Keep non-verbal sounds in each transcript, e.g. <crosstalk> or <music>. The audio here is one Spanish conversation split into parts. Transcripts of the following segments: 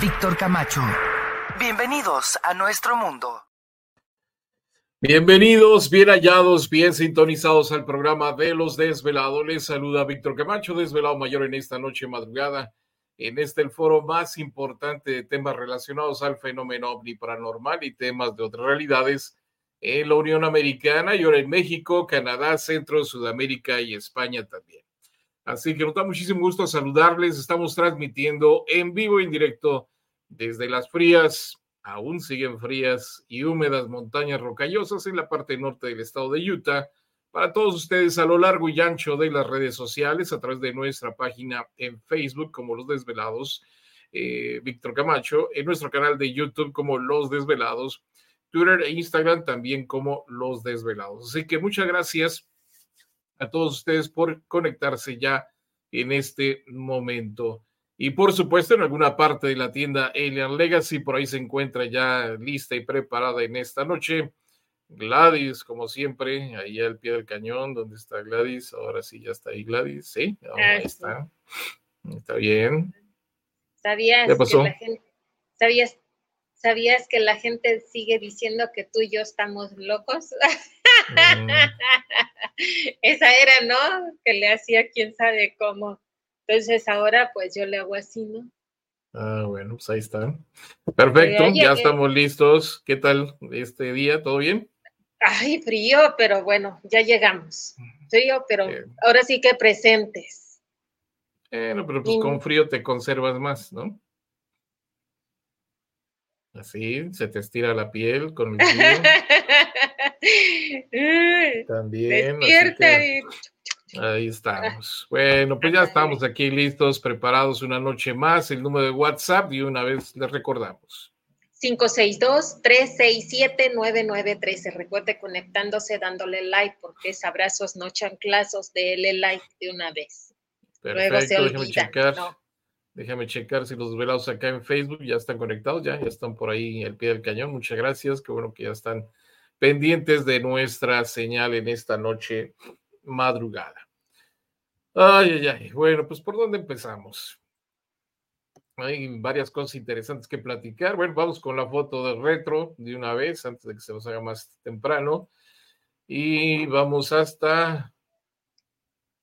Víctor Camacho. Bienvenidos a nuestro mundo. Bienvenidos, bien hallados, bien sintonizados al programa de los desvelados. Les saluda Víctor Camacho, desvelado mayor en esta noche madrugada en este el foro más importante de temas relacionados al fenómeno ovni paranormal y temas de otras realidades en la Unión Americana y ahora en México, Canadá, Centro, Sudamérica y España también. Así que nos da muchísimo gusto saludarles. Estamos transmitiendo en vivo y en directo desde las frías, aún siguen frías y húmedas montañas rocallosas en la parte norte del estado de Utah para todos ustedes a lo largo y ancho de las redes sociales, a través de nuestra página en Facebook como Los Desvelados, eh, Víctor Camacho, en nuestro canal de YouTube como Los Desvelados, Twitter e Instagram también como Los Desvelados. Así que muchas gracias a todos ustedes por conectarse ya en este momento. Y por supuesto, en alguna parte de la tienda Alien Legacy, por ahí se encuentra ya lista y preparada en esta noche Gladys, como siempre, ahí al pie del cañón, donde está Gladys. Ahora sí, ya está ahí Gladys. Sí, ahí ah, está. Está bien. ¿Sabías Que la gente, ¿sabías, ¿Sabías que la gente sigue diciendo que tú y yo estamos locos? <laughs> <laughs> Esa era, ¿no? Que le hacía quién sabe cómo. Entonces ahora pues yo le hago así, ¿no? Ah, bueno, pues ahí está. Perfecto, ya estamos listos. ¿Qué tal este día? ¿Todo bien? Ay, frío, pero bueno, ya llegamos. Frío, pero ahora sí que presentes. Bueno, pero pues con frío te conservas más, ¿no? Así, se te estira la piel con el frío. <laughs> También. Despierta. Ahí estamos. Bueno, pues ya estamos aquí listos, preparados una noche más. El número de WhatsApp y una vez les recordamos. 562-367-9913. Recuerde conectándose, dándole like, porque es abrazos, no chanclazos, déle like de una vez. Perfecto, déjame checar. Déjame checar si los velados acá en Facebook ya están conectados, ya, ya están por ahí al pie del cañón. Muchas gracias, qué bueno que ya están pendientes de nuestra señal en esta noche madrugada. Ay, ay, ay. Bueno, pues ¿por dónde empezamos? Hay varias cosas interesantes que platicar. Bueno, vamos con la foto del retro de una vez, antes de que se nos haga más temprano. Y vamos hasta.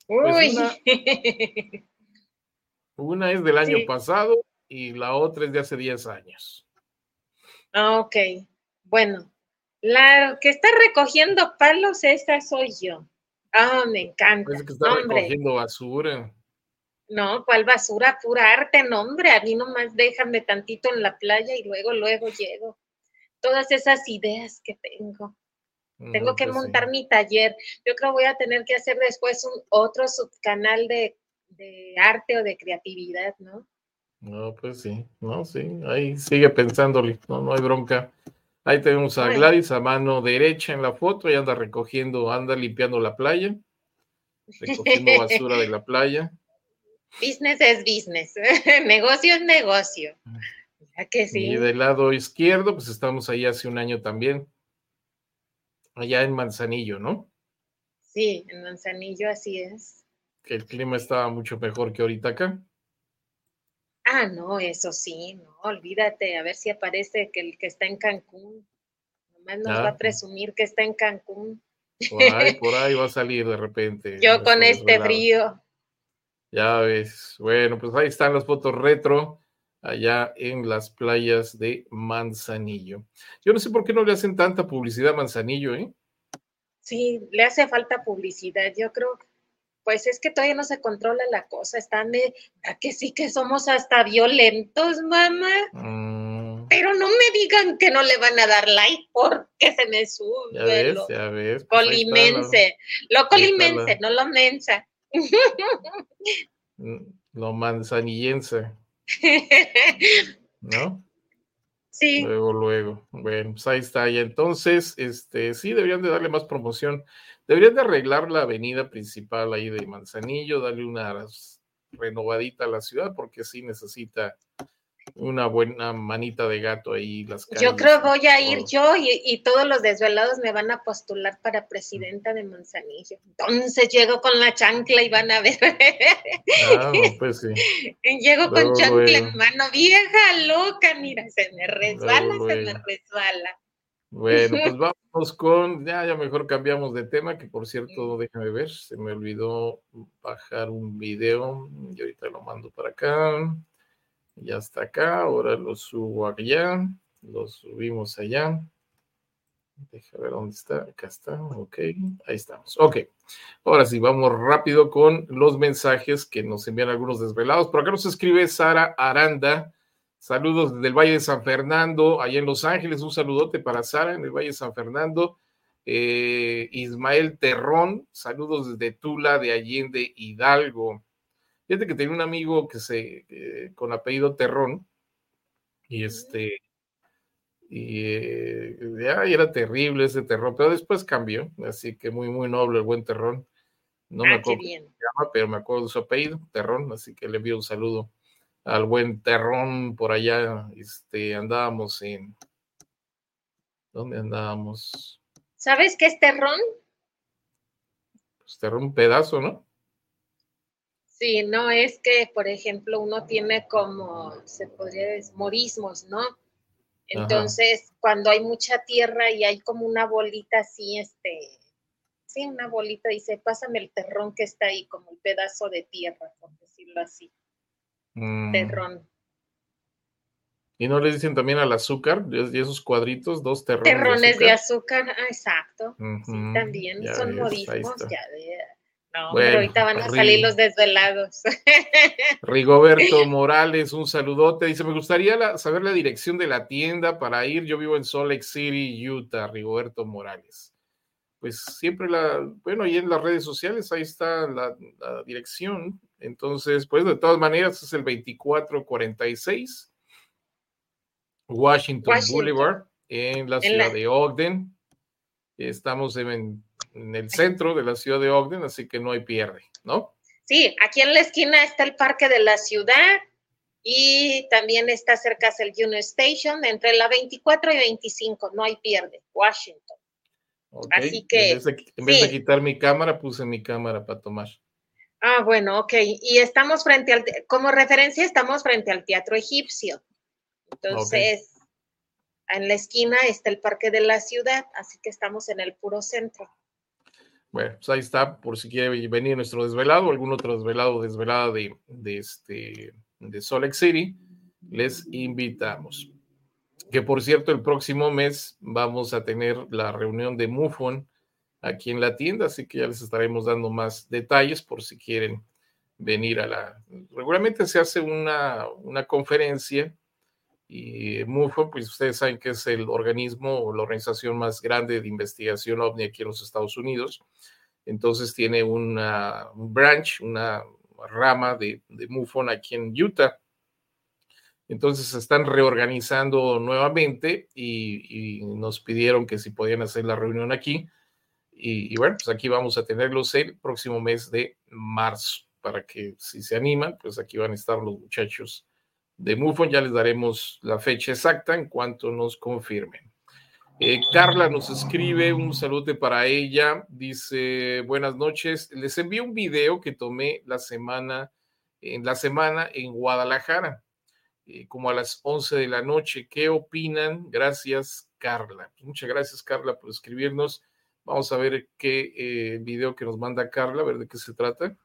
Pues, <laughs> una, es del año pasado y la otra es de hace 10 años. Ah, ok. Bueno, la que está recogiendo palos, esa soy yo. Ah, me encanta. Es que está recogiendo basura. No, ¿cuál basura? Pura arte, no, hombre. A mí nomás déjame tantito en la playa y luego, luego llego. Todas esas ideas que tengo. Tengo que pues montar mi taller. Yo creo que voy a tener que hacer después un otro subcanal de, de arte o de creatividad, ¿no? No, pues sí, no, sí, ahí sigue pensándole, no, no hay bronca. Ahí tenemos a Gladys a mano derecha en la foto y anda recogiendo, anda limpiando la playa, recogiendo basura de la <laughs> playa. Business es business, <laughs> negocio es negocio. que sí? Y del lado izquierdo, pues estamos ahí hace un año también, allá en Manzanillo, ¿no? Sí, en Manzanillo así es. Que el clima estaba mucho mejor que ahorita acá. Ah, no, eso sí, no, olvídate, a ver si aparece que el que está en Cancún. Nomás nos va a presumir que está en Cancún. Por ahí, por <laughs> ahí va a salir de repente. Yo con este frío. Ya ves. Bueno, pues ahí están las fotos retro allá en las playas de Manzanillo. Yo no sé por qué no le hacen tanta publicidad a Manzanillo, ¿eh? Sí, le hace falta publicidad. Yo creo pues es que todavía no se controla la cosa, están de, ¿a que sí que somos hasta violentos, mamá? Mm. Pero no me digan que no le van a dar like porque se me sube. Ya ves, ya ves. Pues colimense, lo, colimense, no lo mensa. <laughs> Mm, lo manzanillense. <laughs> ¿No? Sí. Luego, luego. Bueno, pues ahí está. Y entonces, este, sí, deberían de darle más promoción. Deberían de arreglar la avenida principal ahí de Manzanillo, darle una renovadita a la ciudad, porque sí necesita una buena manita de gato ahí las calles. Yo creo voy a ir yo y, todos los desvelados me van a postular para presidenta de Manzanillo. Entonces llego con la chancla y van a ver. Ah, <laughs> pues sí. Llego con chancla en mano, vieja loca, mira, se me resbala, se me resbala. Bueno, pues <laughs> vamos con, ya, ya mejor cambiamos de tema, que por cierto, déjame ver, se me olvidó bajar un video y ahorita lo mando para acá. Ya está acá, ahora lo subo allá, lo subimos allá. Deja ver dónde está. Acá está. Ok, ahí estamos. Ok. Ahora sí, vamos rápido con los mensajes que nos envían algunos desvelados. Por acá nos escribe Sara Aranda. Saludos desde el Valle de San Fernando, allá en Los Ángeles. Un saludote para Sara en el Valle de San Fernando. Eh, Ismael Terrón, saludos desde Tula de Allende Hidalgo. Fíjate que tenía un amigo que se, eh, con apellido Terrón, y este, y eh, era terrible ese terrón, pero después cambió, así que muy, muy noble el buen terrón. No me ah, acuerdo cómo se llama, pero me acuerdo de su apellido, Terrón, así que le envío un saludo al buen Terrón por allá. Este, andábamos en. ¿Dónde andábamos? ¿Sabes qué es Terrón? Pues Terrón, pedazo, ¿no? Sí, no es que, por ejemplo, uno tiene como, se podría decir, morismos, ¿no? Entonces, cuando hay mucha tierra y hay como una bolita así, este, sí, una bolita, dice, pásame el terrón que está ahí, como el pedazo de tierra, por decirlo así. Mm. Terrón. ¿Y no le dicen también al azúcar? ¿Y esos cuadritos? Dos terrones. Terrones de azúcar, ah, exacto. sí, también son morismos, ya de no, pero ahorita van a salir los desvelados. <laughs> Rigoberto Morales, un saludote. Dice, me gustaría saber la dirección de la tienda para ir. Yo vivo en Salt Lake City, Utah, Rigoberto Morales. Pues siempre la, bueno, y en las redes sociales ahí está la, dirección. Entonces, pues de todas maneras es el 2446 Washington, Boulevard en la ciudad de Ogden. Estamos en en el centro de la ciudad de Ogden, así que no hay pierde, ¿no? Sí, aquí en la esquina está el parque de la ciudad y también está cerca el Union Station, entre la 24 y 25, no hay pierde, Washington. Así que... En vez, de, quitar mi cámara, puse mi cámara para tomar. Ah, bueno, ok. Y estamos frente al, como referencia, estamos frente al Teatro Egipcio. Entonces, en la esquina está el Parque de la Ciudad, así que estamos en el puro centro. Bueno, pues ahí está, por si quiere venir nuestro desvelado, algún otro desvelado, desvelada de, de, este, de Solex City, les invitamos. Que por cierto, el próximo mes vamos a tener la reunión de MUFON aquí en la tienda, así que ya les estaremos dando más detalles por si quieren venir a la... Regularmente se hace una, una conferencia y MUFON, pues ustedes saben que es el organismo o la organización más grande de investigación ovni aquí en los Estados Unidos. Entonces tiene una un branch, una rama de, de MUFON aquí en Utah. Entonces se están reorganizando nuevamente y, nos pidieron que si podían hacer la reunión aquí. Y, y, bueno, pues aquí vamos a tenerlos el próximo mes de marzo para que si se animan, pues aquí van a estar los muchachos de MUFON. Ya les daremos la fecha exacta en cuanto nos confirmen. Eh, Carla nos escribe un saludo para ella. Dice, buenas noches. Les envío un video que tomé la semana, en la semana en Guadalajara, eh, como a las 11 de la noche. ¿Qué opinan? Gracias, Carla. Muchas gracias, Carla, por escribirnos. Vamos a ver qué eh, video que nos manda Carla, a ver de qué se trata.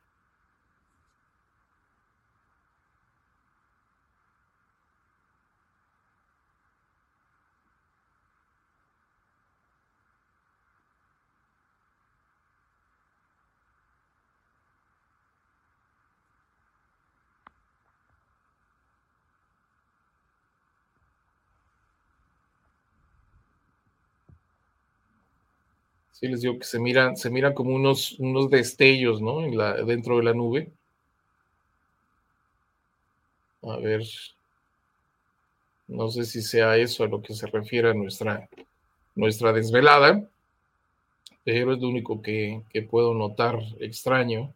Sí, les digo que se miran, se miran como unos, unos destellos, ¿no? En la, dentro de la nube. A ver. No sé si sea eso a lo que se refiere a nuestra, nuestra desvelada, pero es lo único que, que puedo notar extraño.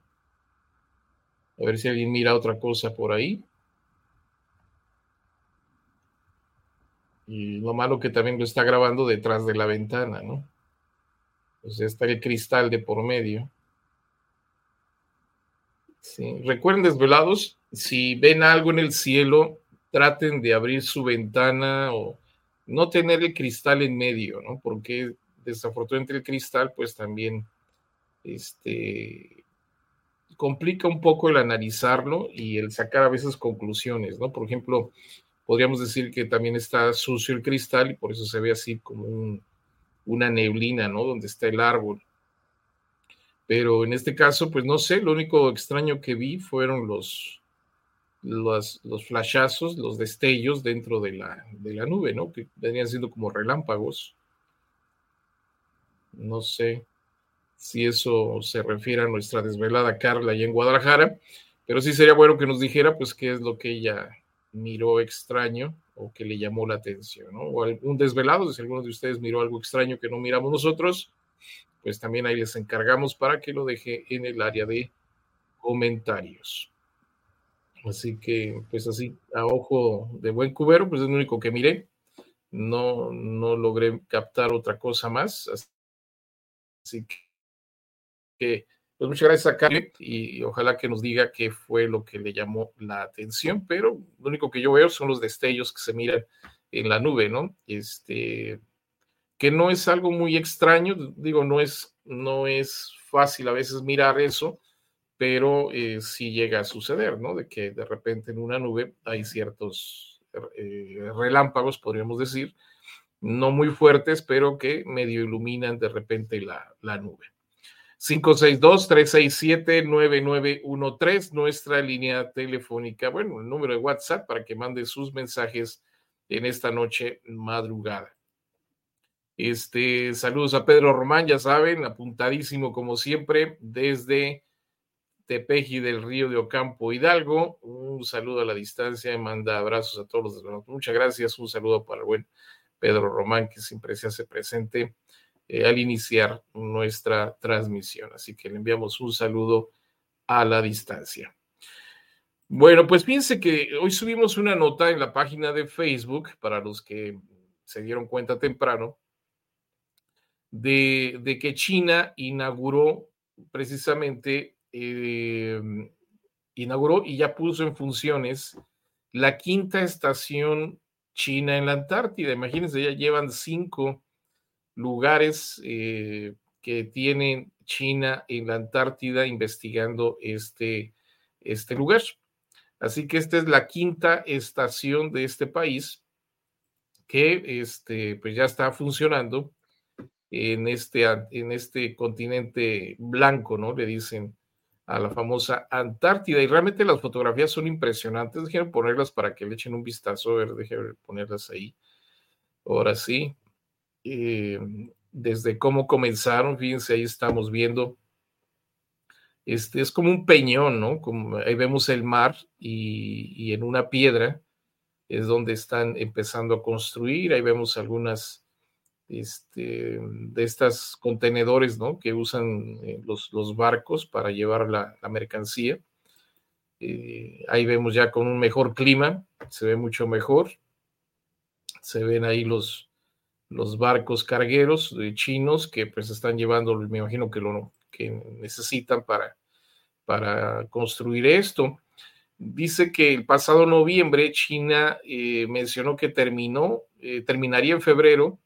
A ver si alguien mira otra cosa por ahí. Y lo malo que también lo está grabando detrás de la ventana, ¿no? Sea, está el cristal de por medio. Recuerden, desvelados, si ven algo en el cielo, traten de abrir su ventana o no tener el cristal en medio, ¿no? Porque desafortunadamente el cristal, pues también, este, complica un poco el analizarlo y el sacar a veces conclusiones, ¿no? Por ejemplo, podríamos decir que también está sucio el cristal y por eso se ve así como una neblina, ¿no? Donde está el árbol. Pero en este caso, pues no sé, lo único extraño que vi fueron los, los, flashazos, los destellos dentro de la, de la nube, ¿no? Que venían siendo como relámpagos. No sé si eso se refiere a nuestra desvelada Carla allá en Guadalajara, pero sí sería bueno que nos dijera, pues, qué es lo que ella miró extraño o que le llamó la atención, ¿no? O algún desvelado, si alguno de ustedes miró algo extraño que no miramos nosotros, pues también ahí les encargamos para que lo deje en el área de comentarios. Así que, pues así, a ojo de buen cubero, pues es lo único que miré. No, no logré captar otra cosa más. Así que, pues muchas gracias a Karen y, ojalá que nos diga qué fue lo que le llamó la atención, pero lo único que yo veo son los destellos que se miran en la nube, ¿no? Este, que no es algo muy extraño, digo, no es, no es fácil a veces mirar eso, pero eh, sí llega a suceder, ¿no? De que de repente en una nube hay ciertos eh, relámpagos, podríamos decir, no muy fuertes, pero que medio iluminan de repente la, la nube. 562-367-9913, nuestra línea telefónica, bueno, el número de WhatsApp para que mande sus mensajes en esta noche madrugada. Este, saludos a Pedro Román, ya saben, apuntadísimo como siempre desde Tepeji del Río de Ocampo Hidalgo. Un saludo a la distancia, manda abrazos a todos los Muchas gracias, un saludo para el buen Pedro Román, que siempre se hace presente eh, al iniciar nuestra transmisión. Así que le enviamos un saludo a la distancia. Bueno, pues piense que hoy subimos una nota en la página de Facebook, para los que se dieron cuenta temprano, de, que China inauguró precisamente eh, inauguró y ya puso en funciones la quinta estación china en la Antártida. Imagínense, ya llevan cinco lugares eh, que tienen China en la Antártida investigando este, este lugar. Así que esta es la quinta estación de este país que este, pues ya está funcionando en este, en este continente blanco, ¿no? Le dicen a la famosa Antártida. Y realmente las fotografías son impresionantes. Déjenme ponerlas para que le echen un vistazo. A ver, déjenme ponerlas ahí. Ahora sí. Eh, desde cómo comenzaron, fíjense, ahí estamos viendo. Este es como un peñón, ¿no? Como, ahí vemos el mar y, en una piedra es donde están empezando a construir. Ahí vemos algunas este, de estos contenedores ¿no? que usan eh, los, los, barcos para llevar la, mercancía. Eh, ahí vemos ya con un mejor clima, se ve mucho mejor. Se ven ahí los, los barcos cargueros chinos que pues están llevando, me imagino que lo que necesitan para, para construir esto. Dice que el pasado noviembre China eh, mencionó que terminó, terminaría en febrero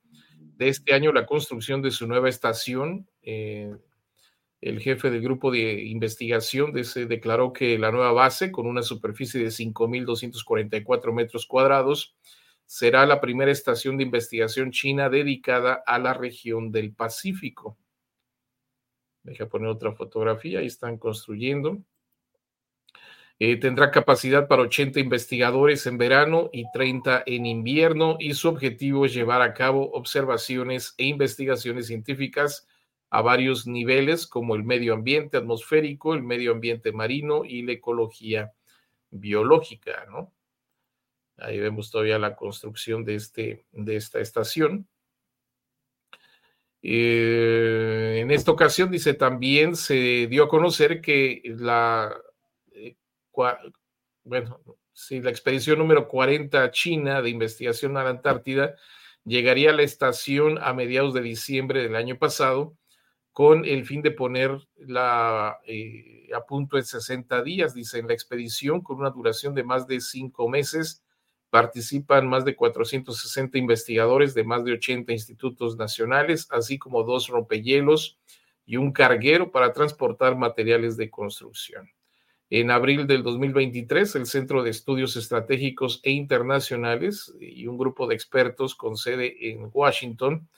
de este año la construcción de su nueva estación. Eh, el jefe del grupo de investigación de ese declaró que la nueva base, con una superficie de 5.244 metros cuadrados, será la primera estación de investigación china dedicada a la región del Pacífico. Deja poner otra fotografía, ahí están construyendo. Eh, tendrá capacidad para 80 investigadores en verano y 30 en invierno y su objetivo es llevar a cabo observaciones e investigaciones científicas a varios niveles como el medio ambiente atmosférico, el medio ambiente marino y la ecología biológica, ¿no? Ahí vemos todavía la construcción de, este, de esta estación. Eh, en esta ocasión, dice, también se dio a conocer que la, eh, bueno, si la expedición número 40 china de investigación a la Antártida llegaría a la estación a mediados de diciembre del año pasado con el fin de poner la, eh, a punto en 60 días, dice, en la expedición con una duración de más de cinco meses. Participan más de 460 investigadores de más de 80 institutos nacionales, así como dos rompehielos y un carguero para transportar materiales de construcción. En abril del 2023, el Centro de Estudios Estratégicos e Internacionales y un grupo de expertos con sede en Washington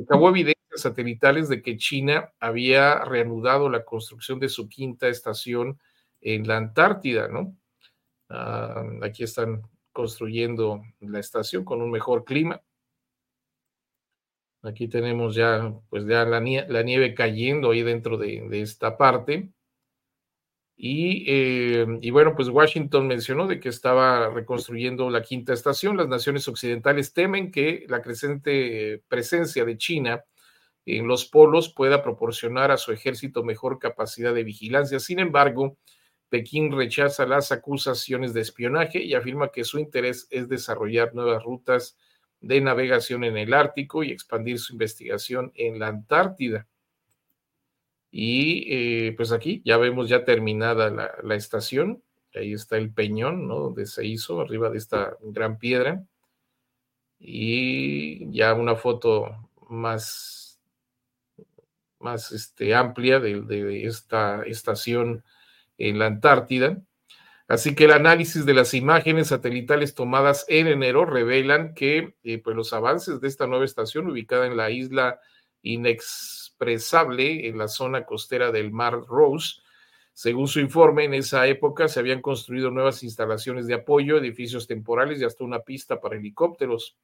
acabó evidencias satelitales de que China había reanudado la construcción de su quinta estación en la Antártida, ¿no? Ah, aquí están construyendo la estación con un mejor clima. Aquí tenemos ya, pues ya la, nieve, cayendo ahí dentro de, esta parte. Y, eh, y, bueno, pues Washington mencionó de que estaba reconstruyendo la quinta estación. Las naciones occidentales temen que la creciente presencia de China en los polos pueda proporcionar a su ejército mejor capacidad de vigilancia. Sin embargo, Pekín rechaza las acusaciones de espionaje y afirma que su interés es desarrollar nuevas rutas de navegación en el Ártico y expandir su investigación en la Antártida. Y eh, pues aquí ya vemos ya terminada la, estación. Ahí está el peñón, ¿no? Donde se hizo, arriba de esta gran piedra. Y ya una foto más, más este, amplia de, de esta estación en la Antártida. Así que el análisis de las imágenes satelitales tomadas en enero revelan que eh, pues los avances de esta nueva estación ubicada en la isla inexpresable en la zona costera del Mar Rose. Según su informe, en esa época se habían construido nuevas instalaciones de apoyo, edificios temporales y hasta una pista para helicópteros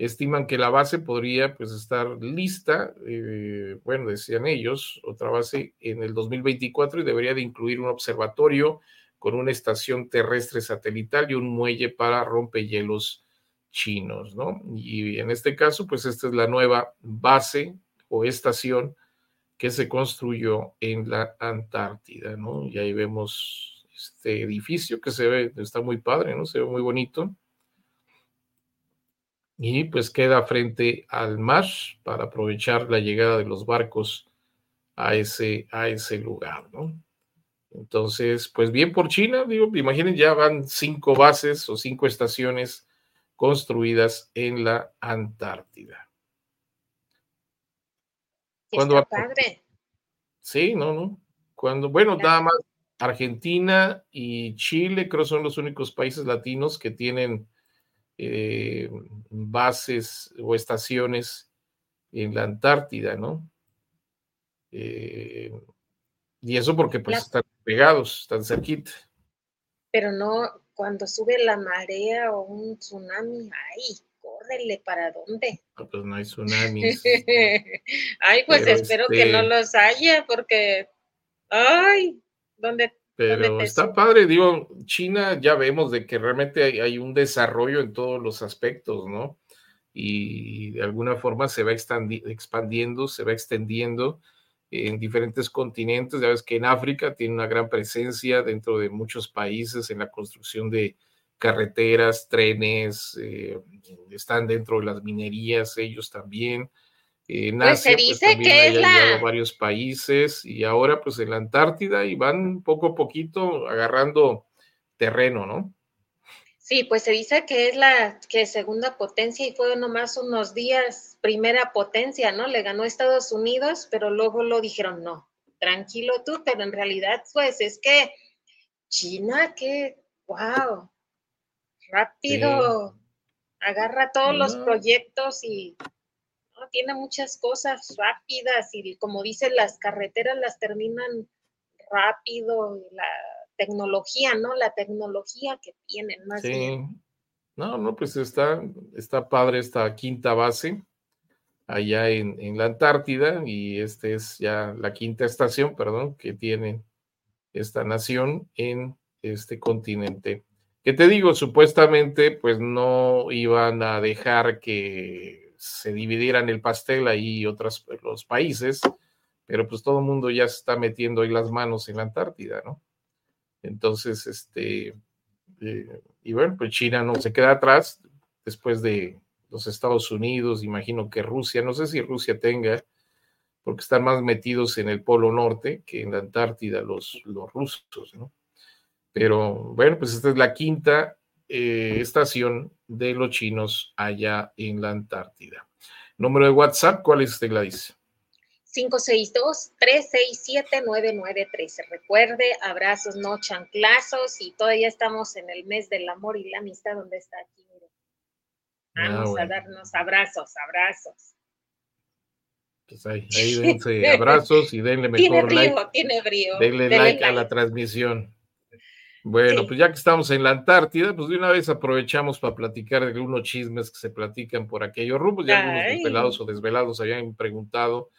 estiman que la base podría pues estar lista, eh, bueno, decían ellos, otra base en el 2024 y debería de incluir un observatorio con una estación terrestre satelital y un muelle para rompehielos chinos, ¿no? Y en este caso, pues esta es la nueva base o estación que se construyó en la Antártida, ¿no? Y ahí vemos este edificio que se ve, está muy padre, ¿no? Se ve muy bonito y pues queda frente al mar para aprovechar la llegada de los barcos a ese, a ese lugar, ¿no? Entonces, pues bien por China, digo, imaginen, ya van cinco bases o cinco estaciones construidas en la Antártida. ¿Cuándo padre. Sí, no, no. Cuando, bueno, nada más Argentina y Chile creo son los únicos países latinos que tienen eh, bases o estaciones en la Antártida, ¿no? Eh, y eso porque pues están pegados, están cerquita. Pero no, cuando sube la marea o un tsunami, ay, córrele, ¿para dónde? No, pues no hay tsunamis. <laughs> ay, pues espero que no este los haya, porque, ay, ¿dónde pero está padre, digo, China ya vemos de que realmente hay, un desarrollo en todos los aspectos, ¿no? Y de alguna forma se va expandiendo, se va extendiendo en diferentes continentes. Ya ves que en África tiene una gran presencia dentro de muchos países en la construcción de carreteras, trenes, eh, están dentro de las minerías ellos también. En pues se pues, dice que es la... varios países y ahora pues en la Antártida y van poco a poquito agarrando terreno, ¿no? Sí, pues se dice que es la que segunda potencia y fue nomás unos días primera potencia, ¿no? Le ganó Estados Unidos, pero luego lo dijeron, no, tranquilo tú, pero en realidad pues es que China, que, wow, rápido, agarra todos los proyectos y tiene muchas cosas rápidas y como dicen, las carreteras las terminan rápido, la tecnología, ¿no? La tecnología que tienen más sí. No, no, pues está, está padre esta quinta base allá en, en la Antártida y esta es ya la quinta estación, perdón, que tiene esta nación en este continente que te digo, supuestamente pues no iban a dejar que se dividieran el pastel ahí otros los países, pero pues todo el mundo ya se está metiendo ahí las manos en la Antártida, ¿no? Entonces, este, eh, y bueno, pues China no se queda atrás después de los Estados Unidos, imagino que Rusia, no sé si Rusia tenga, porque están más metidos en el Polo Norte que en la Antártida los, los rusos, ¿no? Pero bueno, pues esta es la quinta eh, estación de los chinos allá en la Antártida. Número de WhatsApp, ¿cuál es usted, Gladys? 562-367-9913. Recuerde, abrazos, no chanclazos, y todavía estamos en el mes del amor y la amistad, donde está aquí. Ah, Vamos a darnos abrazos, abrazos. Pues ahí, ahí dense abrazos y denle <laughs> mejor tiene like. Tiene brío, denle, like, a la transmisión. Bueno, pues ya que estamos en la Antártida, pues de una vez aprovechamos para platicar de algunos chismes que se platican por aquellos rumbos. Ya algunos desvelados o desvelados habían preguntado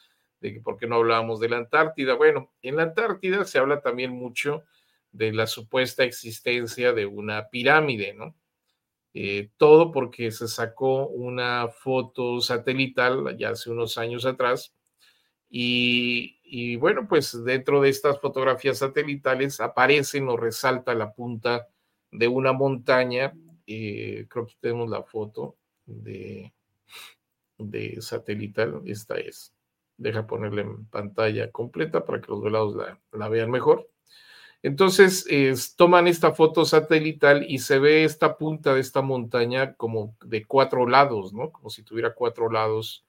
de que por qué no hablábamos de la Antártida. Bueno, en la Antártida se habla también mucho de la supuesta existencia de una pirámide, ¿no? Eh, todo porque se sacó una foto satelital ya hace unos años atrás y, bueno, pues dentro de estas fotografías satelitales aparece o resalta la punta de una montaña. Eh, creo que tenemos la foto de, de satelital. Esta es. Deja ponerla en pantalla completa para que los velados la vean mejor. Entonces, toman esta foto satelital y se ve esta punta de esta montaña como de cuatro lados, ¿no? Como si tuviera cuatro lados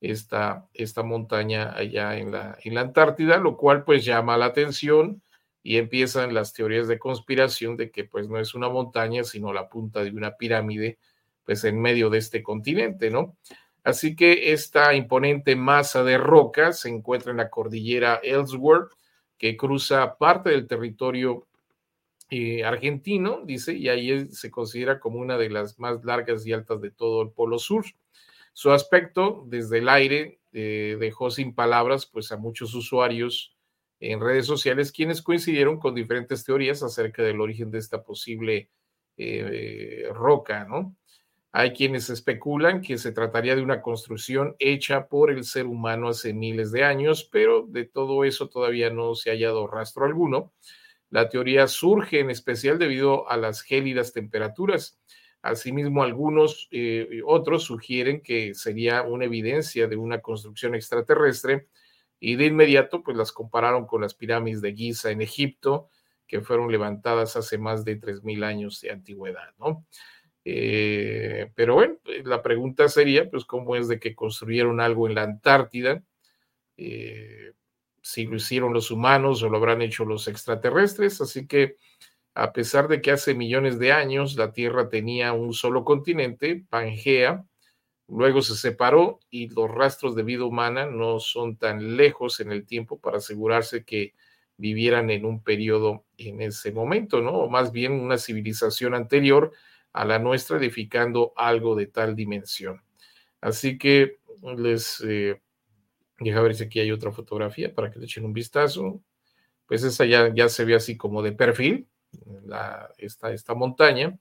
esta, esta montaña allá en la, en la Antártida, lo cual pues llama la atención y empiezan las teorías de conspiración de que pues no es una montaña, sino la punta de una pirámide, pues en medio de este continente, ¿no? Así que esta imponente masa de roca se encuentra en la cordillera Ellsworth, que cruza parte del territorio eh, argentino, dice, y ahí se considera como una de las más largas y altas de todo el Polo Sur. Su aspecto desde el aire eh, dejó sin palabras pues a muchos usuarios en redes sociales quienes coincidieron con diferentes teorías acerca del origen de esta posible eh, roca, ¿no? Hay quienes especulan que se trataría de una construcción hecha por el ser humano hace miles de años, pero de todo eso todavía no se ha hallado rastro alguno. La teoría surge en especial debido a las gélidas temperaturas. Asimismo, algunos eh, otros sugieren que sería una evidencia de una construcción extraterrestre y de inmediato pues las compararon con las pirámides de Giza en Egipto, que fueron levantadas hace más de 3.000 años de antigüedad, ¿no? Eh, pero bueno, eh, la pregunta sería, pues, ¿cómo es de que construyeron algo en la Antártida? Si lo hicieron los humanos o lo habrán hecho los extraterrestres. Así que, a pesar de que hace millones de años la Tierra tenía un solo continente, Pangea, luego se separó y los rastros de vida humana no son tan lejos en el tiempo para asegurarse que vivieran en un periodo en ese momento, ¿no? O más bien una civilización anterior a la nuestra, edificando algo de tal dimensión. Así que les eh, deja ver si aquí hay otra fotografía para que le echen un vistazo. Pues esa ya, ya se ve así como de perfil, esta, esta montaña.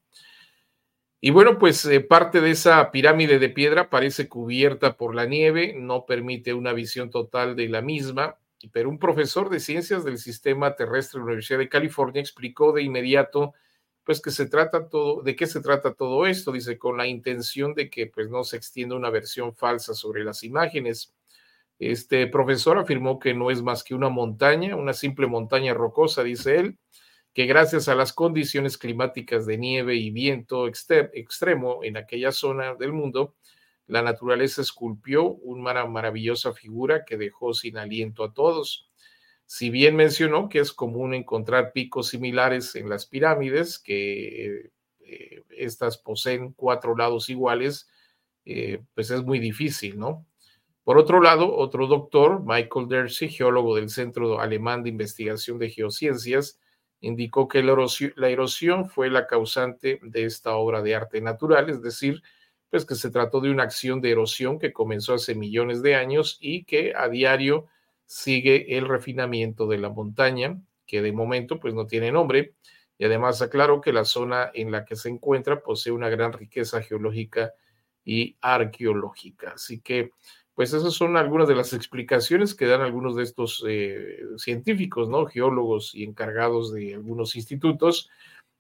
Y bueno, pues eh, parte de esa pirámide de piedra parece cubierta por la nieve, no permite una visión total de la misma, pero un profesor de ciencias del sistema terrestre de la Universidad de California explicó de inmediato pues que se trata todo, ¿de qué se trata todo esto? Dice, con la intención de que pues no se extienda una versión falsa sobre las imágenes. Este profesor afirmó que no es más que una montaña, una simple montaña rocosa, dice él, que gracias a las condiciones climáticas de nieve y viento extremo en aquella zona del mundo, la naturaleza esculpió una maravillosa figura que dejó sin aliento a todos. Si bien mencionó que es común encontrar picos similares en las pirámides, que eh, estas poseen cuatro lados iguales, eh, pues es muy difícil, ¿no? Por otro lado, otro doctor, Michael Dersey, geólogo del Centro Alemán de Investigación de Geociencias, indicó que la erosión, fue la causante de esta obra de arte natural, es decir, pues que se trató de una acción de erosión que comenzó hace millones de años y que a diario sigue el refinamiento de la montaña, que de momento pues no tiene nombre, y además aclaró que la zona en la que se encuentra posee una gran riqueza geológica y arqueológica. Así que, pues esas son algunas de las explicaciones que dan algunos de estos eh, científicos, ¿no? Geólogos y encargados de algunos institutos.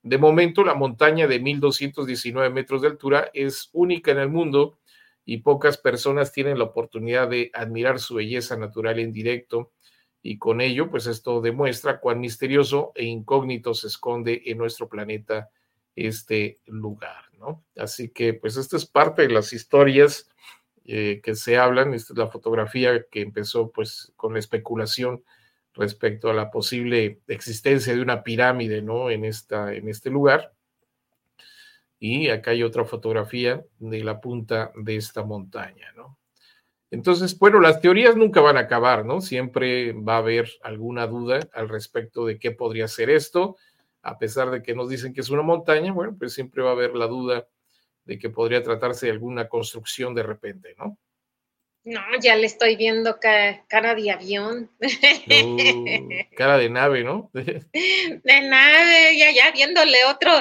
De momento, la montaña de 1219 metros de altura es única en el mundo y pocas personas tienen la oportunidad de admirar su belleza natural en directo y con ello, pues esto demuestra cuán misterioso e incógnito se esconde en nuestro planeta este lugar, ¿no? Así que, pues esta es parte de las historias eh, que se hablan, esta es la fotografía que empezó pues con la especulación respecto a la posible existencia de una pirámide, ¿no? En, esta, en este lugar. Y acá hay otra fotografía de la punta de esta montaña, ¿no? Entonces, bueno, las teorías nunca van a acabar, ¿no? Siempre va a haber alguna duda al respecto de qué podría ser esto, a pesar de que nos dicen que es una montaña, bueno, pues siempre va a haber la duda de que podría tratarse de alguna construcción de repente, ¿no? No, ya le estoy viendo cara, de avión. cara de nave, ¿no? <laughs> de nave, ya, ya viéndole otro,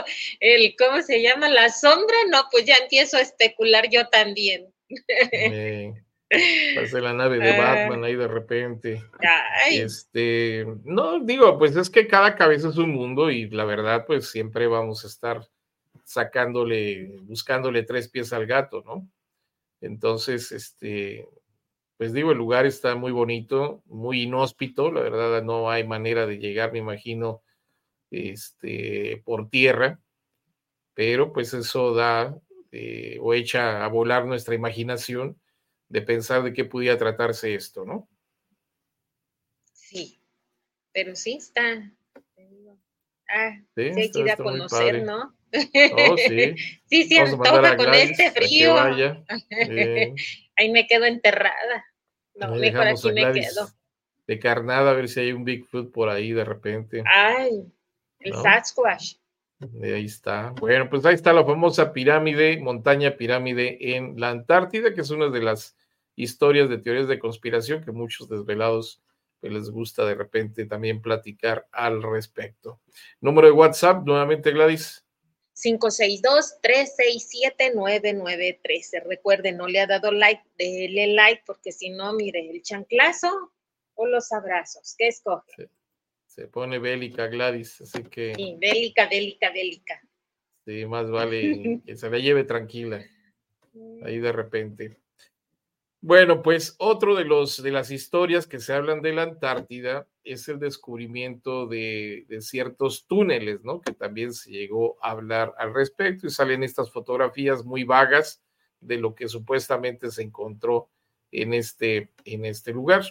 el, ¿cómo se llama? La sombra, no, pues ya empiezo a especular yo también. <laughs> Parece la nave de Batman ahí de repente. Este, no, digo, pues es que cada cabeza es un mundo y la verdad, pues siempre vamos a estar sacándole, buscándole tres pies al gato, ¿no? Entonces, este, pues digo, el lugar está muy bonito, muy inhóspito, la verdad no hay manera de llegar, me imagino, este, por tierra, pero pues eso da eh, o echa a volar nuestra imaginación de pensar de qué pudiera tratarse esto, ¿no? Sí, pero sí está. Ah, sí, hay que ir a conocer, ¿no? Oh, <laughs> sí. sí, sí, antoja con este frío. <laughs> Ahí me quedo enterrada. No, mejor aquí me quedo. De carnada, a ver si hay un Bigfoot por ahí de repente. Ay, el Sasquatch. Ahí está. Bueno, pues ahí está la famosa pirámide, montaña pirámide en la Antártida, que es una de las historias de teorías de conspiración que muchos desvelados pues, les gusta de repente también platicar al respecto. Número de WhatsApp, nuevamente Gladys. 562-367-9913. Recuerden, no le ha dado like, déle like, porque si no, mire, el chanclazo o los abrazos. ¿Qué escoge? Se pone bélica Gladys, así que. Sí, bélica, bélica, bélica. Sí, más vale que se la lleve tranquila. Ahí de repente. Bueno, pues otro de los de las historias que se hablan de la Antártida es el descubrimiento de, ciertos túneles, ¿no? Que también se llegó a hablar al respecto y salen estas fotografías muy vagas de lo que supuestamente se encontró en este, en este lugar.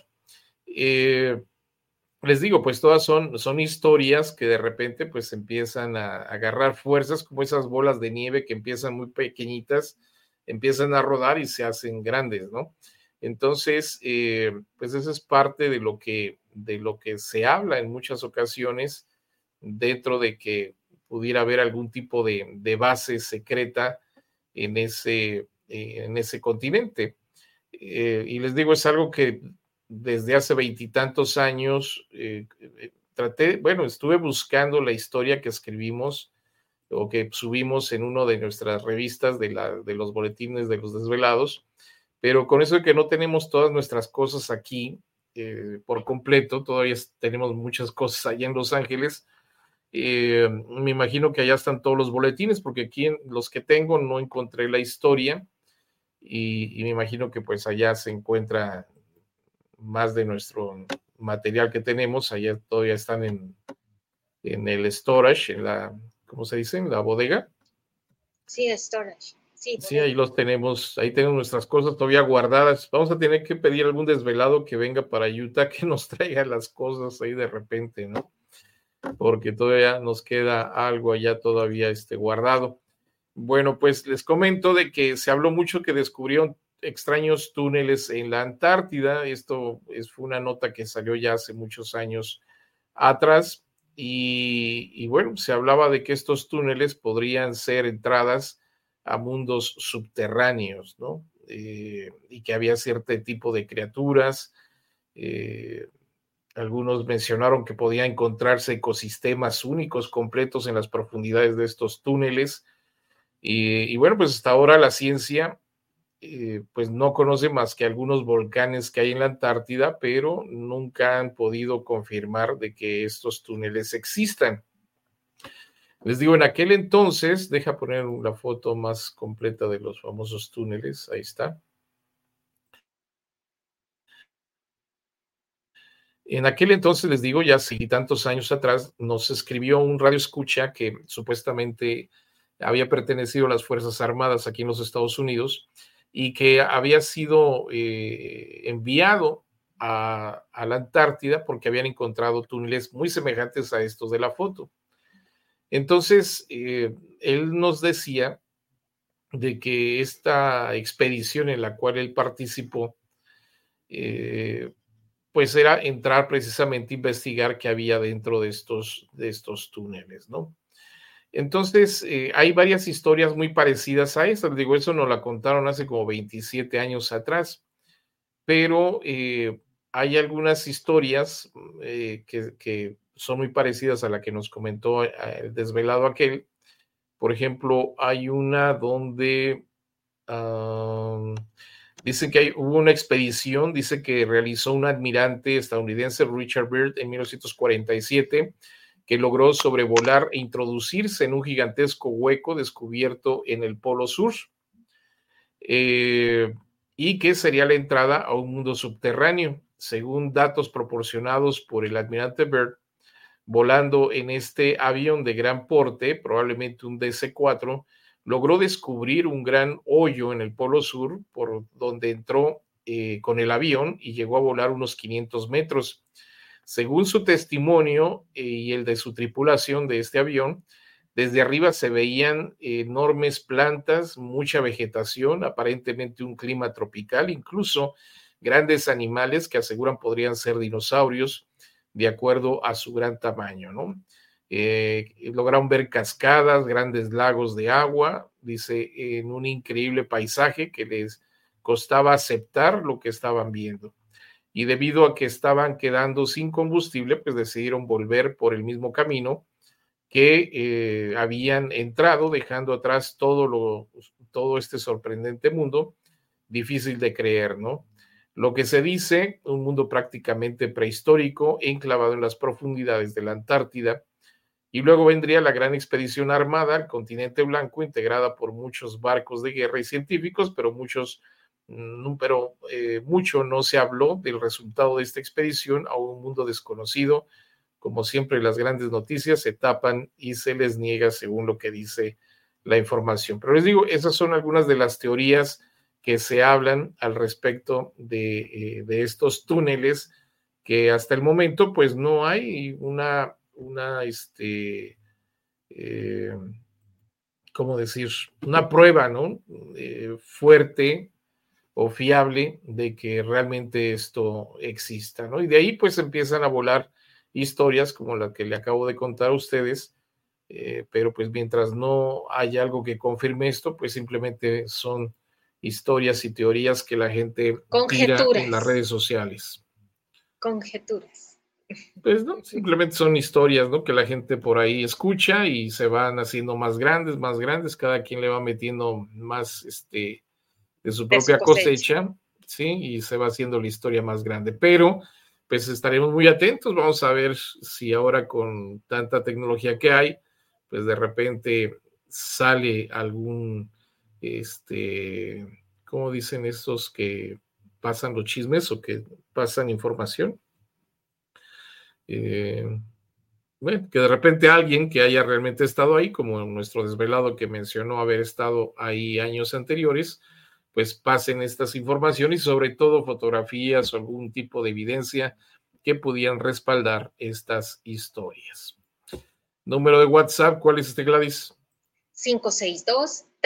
Eh, les digo, pues todas son, son historias que de repente pues empiezan a, agarrar fuerzas como esas bolas de nieve que empiezan muy pequeñitas, empiezan a rodar y se hacen grandes, ¿no? Entonces, eh, pues eso es parte de lo que de lo que se habla en muchas ocasiones dentro de que pudiera haber algún tipo de, base secreta en ese, eh, en ese continente. Eh, y les digo, es algo que desde hace veintitantos años, eh, traté, bueno, estuve buscando la historia que escribimos o que subimos en una de nuestras revistas de, la, de los boletines de los desvelados, pero con eso de que no tenemos todas nuestras cosas aquí eh, por completo, todavía tenemos muchas cosas allá en Los Ángeles, me imagino que allá están todos los boletines, porque aquí en los que tengo no encontré la historia y, y me imagino que pues allá se encuentra más de nuestro material que tenemos, allá todavía están en, en el storage, en la, ¿cómo se dice? En la bodega. Sí, storage. Sí, sí, ahí los tenemos, ahí tenemos nuestras cosas todavía guardadas. Vamos a tener que pedir algún desvelado que venga para Utah que nos <laughs> traiga las cosas ahí de repente, ¿no? Porque todavía nos queda algo allá todavía este, guardado. Bueno, pues les comento de que se habló mucho que descubrieron extraños túneles en la Antártida. Esto es, fue una nota que salió ya hace muchos años atrás. Y, bueno, se hablaba de que estos túneles podrían ser entradas a mundos subterráneos, ¿no? Eh, y que había cierto tipo de criaturas, eh, algunos mencionaron que podía encontrarse ecosistemas únicos completos en las profundidades de estos túneles. Y, bueno, pues hasta ahora la ciencia eh, pues no conoce más que algunos volcanes que hay en la Antártida, pero nunca han podido confirmar de que estos túneles existan. Les digo, en aquel entonces, deja poner la foto más completa de los famosos túneles, ahí está. En aquel entonces, les digo, ya hace tantos años atrás, nos escribió un radio escucha que supuestamente había pertenecido a las Fuerzas Armadas aquí en los Estados Unidos y que había sido eh, enviado a, la Antártida porque habían encontrado túneles muy semejantes a estos de la foto. Entonces, eh, él nos decía de que esta expedición en la cual él participó, eh, pues era entrar precisamente a investigar qué había dentro de estos, de estos túneles, ¿no? Entonces, eh, hay varias historias muy parecidas a esa. Digo, eso nos la contaron hace como 27 años atrás, pero hay algunas historias eh, que, son muy parecidas a la que nos comentó el desvelado aquel. Por ejemplo, hay una donde Dicen que hay, hubo una expedición, dice que realizó un admirante estadounidense, Richard Byrd, en 1947, que logró sobrevolar e introducirse en un gigantesco hueco descubierto en el Polo Sur, eh, y que sería la entrada a un mundo subterráneo. Según datos proporcionados por el admirante Byrd, volando en este avión de gran porte, probablemente un DC-4, logró descubrir un gran hoyo en el Polo Sur por donde entró eh, con el avión y llegó a volar unos 500 metros. Según su testimonio eh, y el de su tripulación de este avión, desde arriba se veían enormes plantas, mucha vegetación, aparentemente un clima tropical, incluso grandes animales que aseguran podrían ser dinosaurios de acuerdo a su gran tamaño, ¿no? Eh, lograron ver cascadas, grandes lagos de agua, dice, en un increíble paisaje que les costaba aceptar lo que estaban viendo. Y debido a que estaban quedando sin combustible, pues decidieron volver por el mismo camino que eh, habían entrado, dejando atrás todo, lo, todo este sorprendente mundo, difícil de creer, ¿no? Lo que se dice, un mundo prácticamente prehistórico, enclavado en las profundidades de la Antártida, y luego vendría la gran expedición armada al continente blanco, integrada por muchos barcos de guerra y científicos, pero muchos, mm, pero eh, mucho no se habló del resultado de esta expedición a un mundo desconocido. Como siempre, las grandes noticias se tapan y se les niega según lo que dice la información. Pero les digo, esas son algunas de las teorías que se hablan al respecto de, eh, de estos túneles que hasta el momento pues no hay una una, este, eh, ¿cómo decir? Una prueba, ¿no? Eh, fuerte o fiable de que realmente esto exista, ¿no? Y de ahí pues empiezan a volar historias como la que le acabo de contar a ustedes, pero pues mientras no haya algo que confirme esto, pues simplemente son historias y teorías que la gente tira en las redes sociales. Conjeturas. Pues no, simplemente son historias, ¿no? Que la gente por ahí escucha y se van haciendo más grandes, más grandes, cada quien le va metiendo más este de su propia cosecha. sí, y se va haciendo la historia más grande. Pero, pues estaremos muy atentos, vamos a ver si ahora con tanta tecnología que hay, pues de repente sale algún, este, ¿cómo dicen estos que pasan los chismes o que pasan información? Eh, bueno, que de repente alguien que haya realmente estado ahí, como nuestro desvelado que mencionó haber estado ahí años anteriores, pues pasen estas informaciones y sobre todo fotografías o algún tipo de evidencia que pudieran respaldar estas historias. Número de WhatsApp, ¿cuál es este Gladys?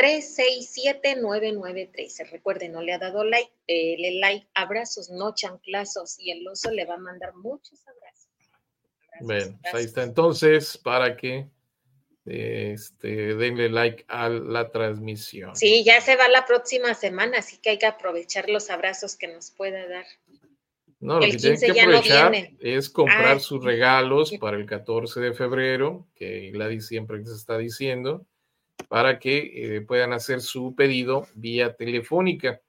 562-367-993. Recuerden, no le ha dado like, le like, abrazos, no chanclazos y el oso le va a mandar muchos abrazos. Bueno, ahí está entonces para que este, denle like a la transmisión. Sí, ya se va la próxima semana, así que hay que aprovechar los abrazos que nos pueda dar. No, lo que tienen que aprovechar es comprar sus regalos para el 14 de febrero, que Gladys siempre les está diciendo, para que eh, puedan hacer su pedido vía telefónica.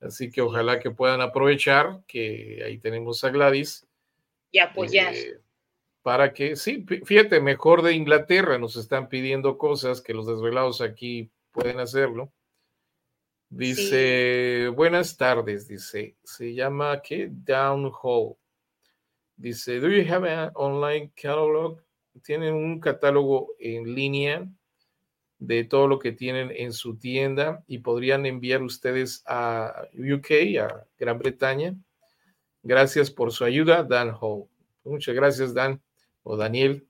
Así que ojalá que puedan aprovechar que ahí tenemos a Gladys. Y apoyar. Eh, para que, sí, fíjate, mejor de Inglaterra nos están pidiendo cosas que los desvelados aquí pueden hacerlo. Dice, buenas tardes, dice, se llama, ¿qué? Down Hall. Dice, do you have an online catalog? Tienen un catálogo en línea de todo lo que tienen en su tienda y podrían enviar ustedes a UK, a Gran Bretaña. Gracias por su ayuda, Dan Hall. Muchas gracias, Dan o Daniel.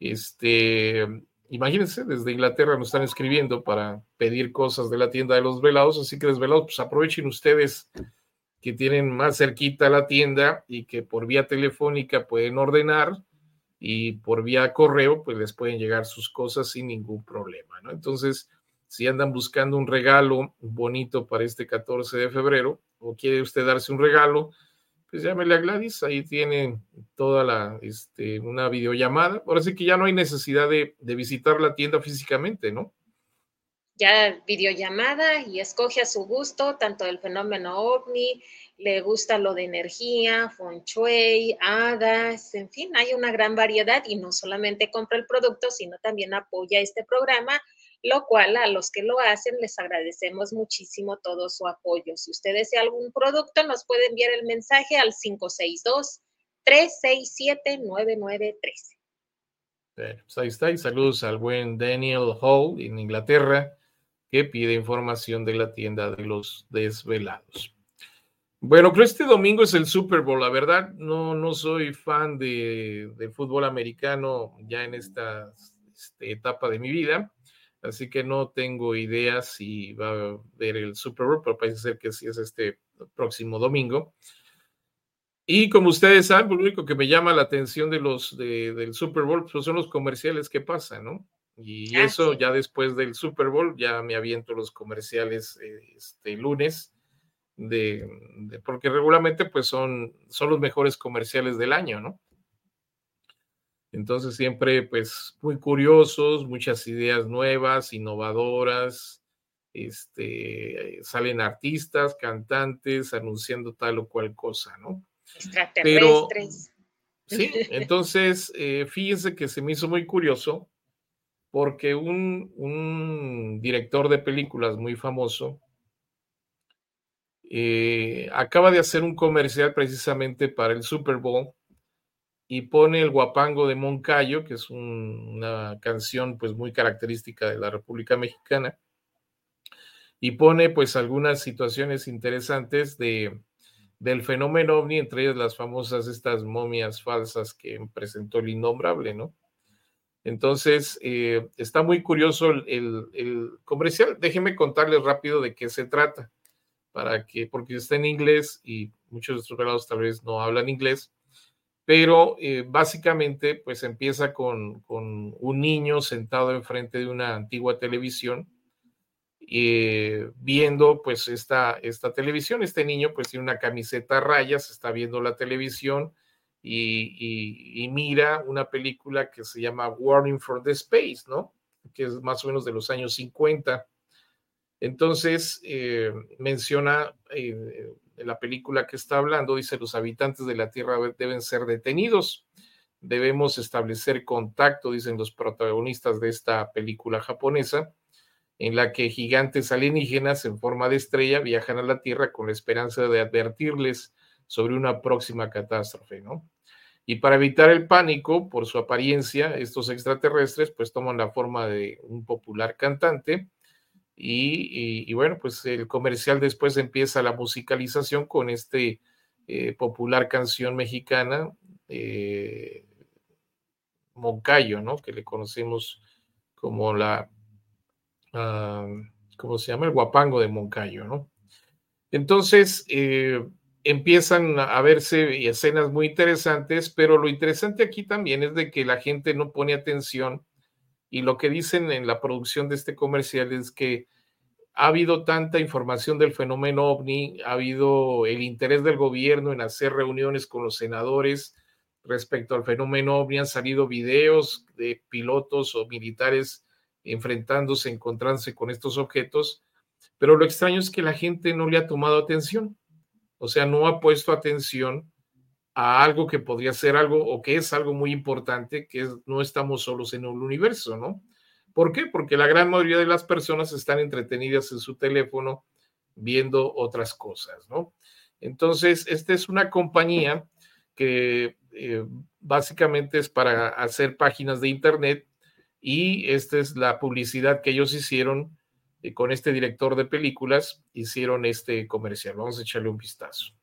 Este, imagínense, desde Inglaterra nos están escribiendo para pedir cosas de la tienda de los velados, así que desvelados, pues aprovechen ustedes que tienen más cerquita la tienda y que por vía telefónica pueden ordenar y por vía correo, pues les pueden llegar sus cosas sin ningún problema, ¿no? Entonces, si andan buscando un regalo bonito para este 14 de febrero o quiere usted darse un regalo, pues llámele a Gladys, ahí tiene toda la, este, una videollamada. Ahora sí que ya no hay necesidad de, visitar la tienda físicamente, ¿no? Ya videollamada y escoge a su gusto, tanto el fenómeno ovni, le gusta lo de energía, feng shui, hadas, en fin, hay una gran variedad y no solamente compra el producto, sino también apoya este programa lo cual a los que lo hacen les agradecemos muchísimo todo su apoyo. Si usted desea algún producto, nos puede enviar el mensaje al 562-367-9913. Pues ahí está, y saludos al buen Daniel Hall en Inglaterra, que pide información de la tienda de los desvelados. Bueno, pero este domingo es el Super Bowl. La verdad, no, no soy fan de, del fútbol americano ya en esta este, etapa de mi vida. Así que no tengo idea si va a ver el Super Bowl, pero parece ser que sí es este próximo domingo. Y como ustedes saben, pues, lo único que me llama la atención de los del Super Bowl pues son los comerciales que pasan, ¿no? Y ah, eso ya después del Super Bowl ya me aviento los comerciales este lunes de, porque regularmente pues son son los mejores comerciales del año, ¿no? Entonces siempre pues muy curiosos, muchas ideas nuevas, innovadoras, este, salen artistas, cantantes anunciando tal o cual cosa, ¿no? Pero, sí, <laughs> entonces eh, fíjense que se me hizo muy curioso porque un, un director de películas muy famoso eh, acaba de hacer un comercial precisamente para el Super Bowl y pone el guapango de Moncayo, que es una canción pues muy característica de la República Mexicana, y pone pues algunas situaciones interesantes de, del fenómeno ovni, entre ellas las famosas estas momias falsas que presentó el innombrable, ¿no? Entonces, eh, está muy curioso el, el, comercial. Déjenme contarles rápido de qué se trata, para que, porque está en inglés y muchos de nuestros relatos tal vez no hablan inglés pero eh, básicamente pues empieza con, un niño sentado enfrente de una antigua televisión eh, viendo pues esta, esta televisión. Este niño pues tiene una camiseta a rayas, está viendo la televisión y, mira una película que se llama Warning for the Space, ¿no? Que es más o menos de los años 50. Entonces eh, menciona la película que está hablando, dice, los habitantes de la Tierra deben ser detenidos. Debemos establecer contacto, dicen los protagonistas de esta película japonesa, en la que gigantes alienígenas en forma de estrella viajan a la Tierra con la esperanza de advertirles sobre una próxima catástrofe, ¿no? Y para evitar el pánico por su apariencia, estos extraterrestres pues toman la forma de un popular cantante y, bueno, pues el comercial después empieza la musicalización con este eh, popular canción mexicana, eh, Moncayo, ¿no? Que le conocemos como la, ah, ¿cómo se llama? El guapango de Moncayo, ¿no? Entonces, eh, empiezan a verse escenas muy interesantes, pero lo interesante aquí también es de que la gente no pone atención y lo que dicen en la producción de este comercial es que ha habido tanta información del fenómeno ovni, ha habido el interés del gobierno en hacer reuniones con los senadores respecto al fenómeno ovni, han salido videos de pilotos o militares enfrentándose, encontrándose con estos objetos, pero lo extraño es que la gente no le ha tomado atención, o sea, no ha puesto atención a algo que podría ser algo o que es algo muy importante, que es, no estamos solos en el universo, ¿no? ¿Por qué? Porque la gran mayoría de las personas están entretenidas en su teléfono viendo otras cosas, ¿no? Entonces, esta es una compañía que eh, básicamente es para hacer páginas de Internet y esta es la publicidad que ellos hicieron eh, con este director de películas, hicieron este comercial. Vamos a echarle un vistazo.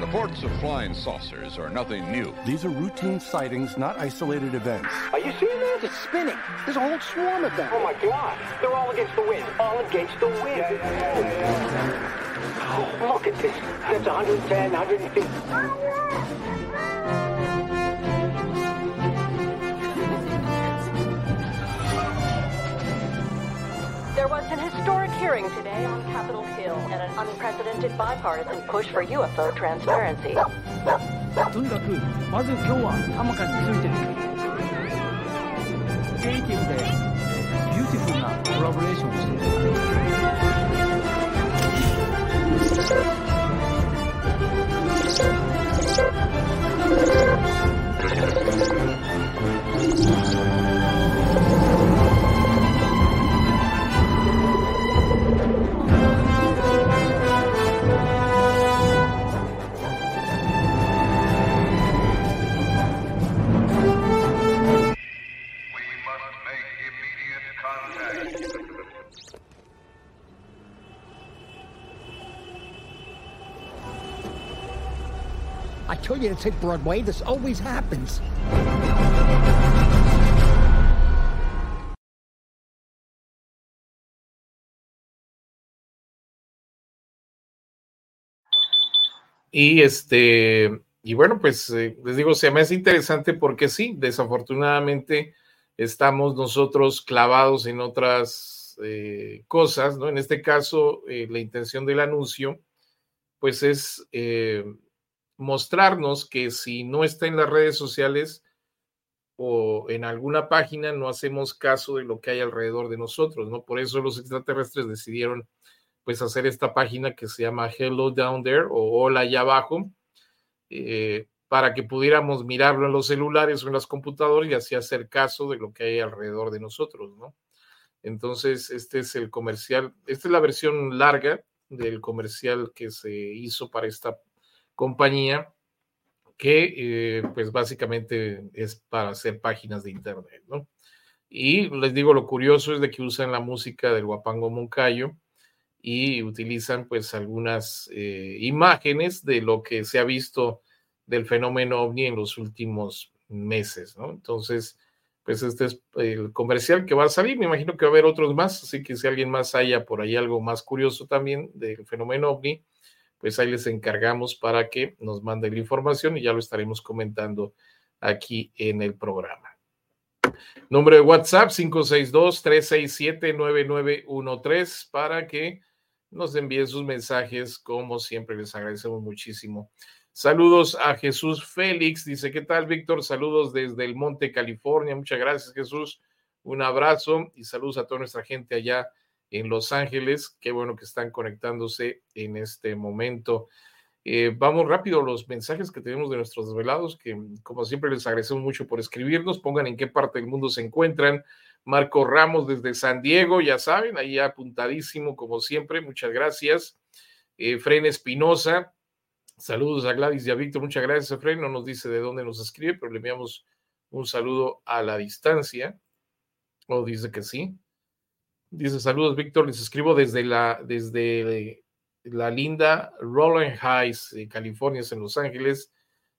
Reports of flying saucers are nothing new. These are routine sightings, not isolated events. Are you seeing that? It's spinning. There's a whole swarm of them. Oh my God! They're all against the wind. All against the wind. Yeah, yeah, yeah, oh, look at this. That's 110, 150. There was an historic hearing today on Capitol Hill and an unprecedented bipartisan push for UFO transparency. とにかく、まず今日はハマカについて、クリエイティブで、ビューティフルなコラボレーションをしてい You to take Broadway. This always happens. Y este, y bueno, pues eh, les digo, se me hace interesante porque sí, desafortunadamente estamos nosotros clavados en otras eh, cosas, ¿no? En este caso, eh, la intención del anuncio, pues es mostrarnos que si no está en las redes sociales o en alguna página, no hacemos caso de lo que hay alrededor de nosotros, ¿no? Por eso los extraterrestres decidieron pues hacer esta página que se llama Hello Down There o Hola allá abajo, eh, para que pudiéramos mirarlo en los celulares o en las computadoras y así hacer caso de lo que hay alrededor de nosotros, ¿no? Entonces, este es el comercial, esta es la versión larga del comercial que se hizo para esta compañía que eh, pues básicamente es para hacer páginas de internet, ¿no? Y les digo, lo curioso es de que usan la música del Guapango Moncayo y utilizan pues algunas eh, imágenes de lo que se ha visto del fenómeno ovni en los últimos meses, ¿no? Entonces, pues este es el comercial que va a salir, me imagino que va a haber otros más, así que si alguien más haya por ahí algo más curioso también del fenómeno ovni, pues ahí les encargamos para que nos manden la información y ya lo estaremos comentando aquí en el programa. Número de WhatsApp 562-367-9913 para que nos envíen sus mensajes. Como siempre, les agradecemos muchísimo. Saludos a Jesús Félix. Dice, ¿qué tal, Víctor? Saludos desde el Monte, California. Muchas gracias, Jesús. Un abrazo y saludos a toda nuestra gente allá en Los Ángeles. Qué bueno que están conectándose en este momento. Eh, vamos rápido a los mensajes que tenemos de nuestros desvelados, que como siempre les agradecemos mucho por escribirnos. Pongan en qué parte del mundo se encuentran. Marco Ramos desde San Diego, ya saben, ahí apuntadísimo como siempre. Muchas gracias. Eh, Fren Espinosa, saludos a Gladys y a Víctor. Muchas gracias, Fren. No nos dice de dónde nos escribe, pero le enviamos un saludo a la distancia. O dice que sí. Dice, saludos, Víctor, les escribo desde la, desde la linda Roland Heights, California, en Los Ángeles,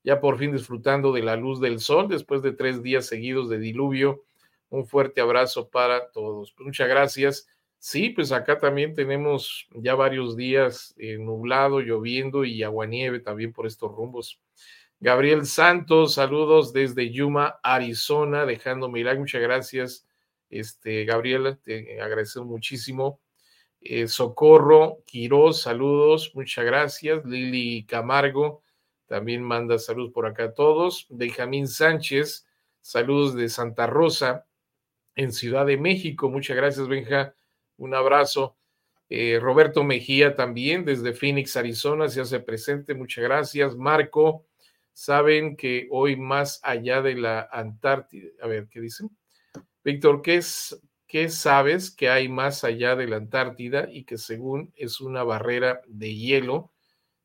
ya por fin disfrutando de la luz del sol después de tres días seguidos de diluvio. Un fuerte abrazo para todos. Muchas gracias. Sí, pues acá también tenemos ya varios días eh, nublado, lloviendo y aguanieve también por estos rumbos. Gabriel Santos, saludos desde Yuma, Arizona, dejándome like. Muchas gracias, este, Gabriela, te agradezco muchísimo. Eh, Socorro Quiroz, saludos, muchas gracias. Lili Camargo también manda saludos por acá a todos. Benjamín Sánchez, saludos de Santa Rosa, en Ciudad de México. Muchas gracias, Benja. Un abrazo. Eh, Roberto Mejía también desde Phoenix, Arizona, se hace presente. Muchas gracias. Marco, saben que hoy más allá de la Antártida, a ver, ¿qué dicen? Víctor, ¿qué ¿qué sabes que hay más allá de la Antártida y que según es una barrera de hielo,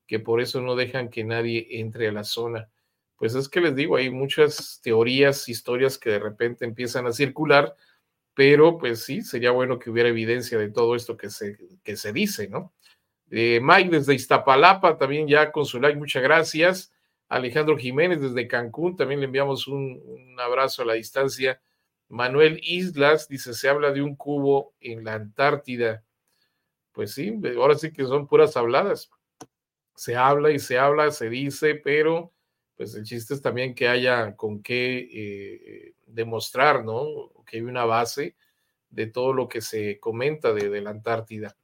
que por eso no dejan que nadie entre a la zona? Pues es que les digo, hay muchas teorías, historias que de repente empiezan a circular, pero pues sí, sería bueno que hubiera evidencia de todo esto que se, que se dice, ¿no? Eh, Mike desde Iztapalapa, también ya con su like, muchas gracias. Alejandro Jiménez desde Cancún, también le enviamos un, un abrazo a la distancia. Manuel Islas dice, se habla de un cubo en la Antártida. Pues sí, ahora sí que son puras habladas. Se habla y se habla, se dice, pero pues el chiste es también que haya con qué eh, demostrar, ¿no? Que hay una base de todo lo que se comenta de, de, la Antártida.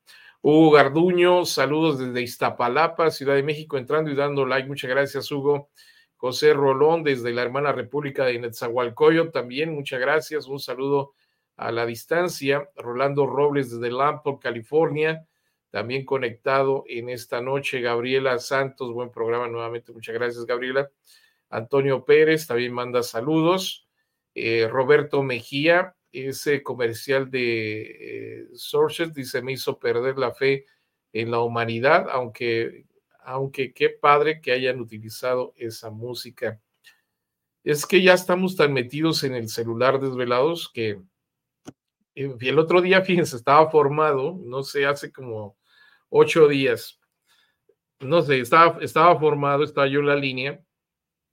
Hugo Garduño, saludos desde Iztapalapa, Ciudad de México, entrando y dando like. Muchas gracias, Hugo. José Rolón desde la hermana República de Netzahualcoyo, también muchas gracias, un saludo a la distancia. Rolando Robles desde Lamport, California, también conectado en esta noche. Gabriela Santos, buen programa nuevamente, muchas gracias Gabriela. Antonio Pérez también manda saludos. Eh, Roberto Mejía, ese comercial de eh, Sources, dice, me hizo perder la fe en la humanidad, aunque aunque qué padre que hayan utilizado esa música. Es que ya estamos tan metidos en el celular desvelados que eh, el otro día, <laughs> fíjense, estaba formado, no sé, hace como ocho días, no sé, estaba, estaba formado, estaba yo en la línea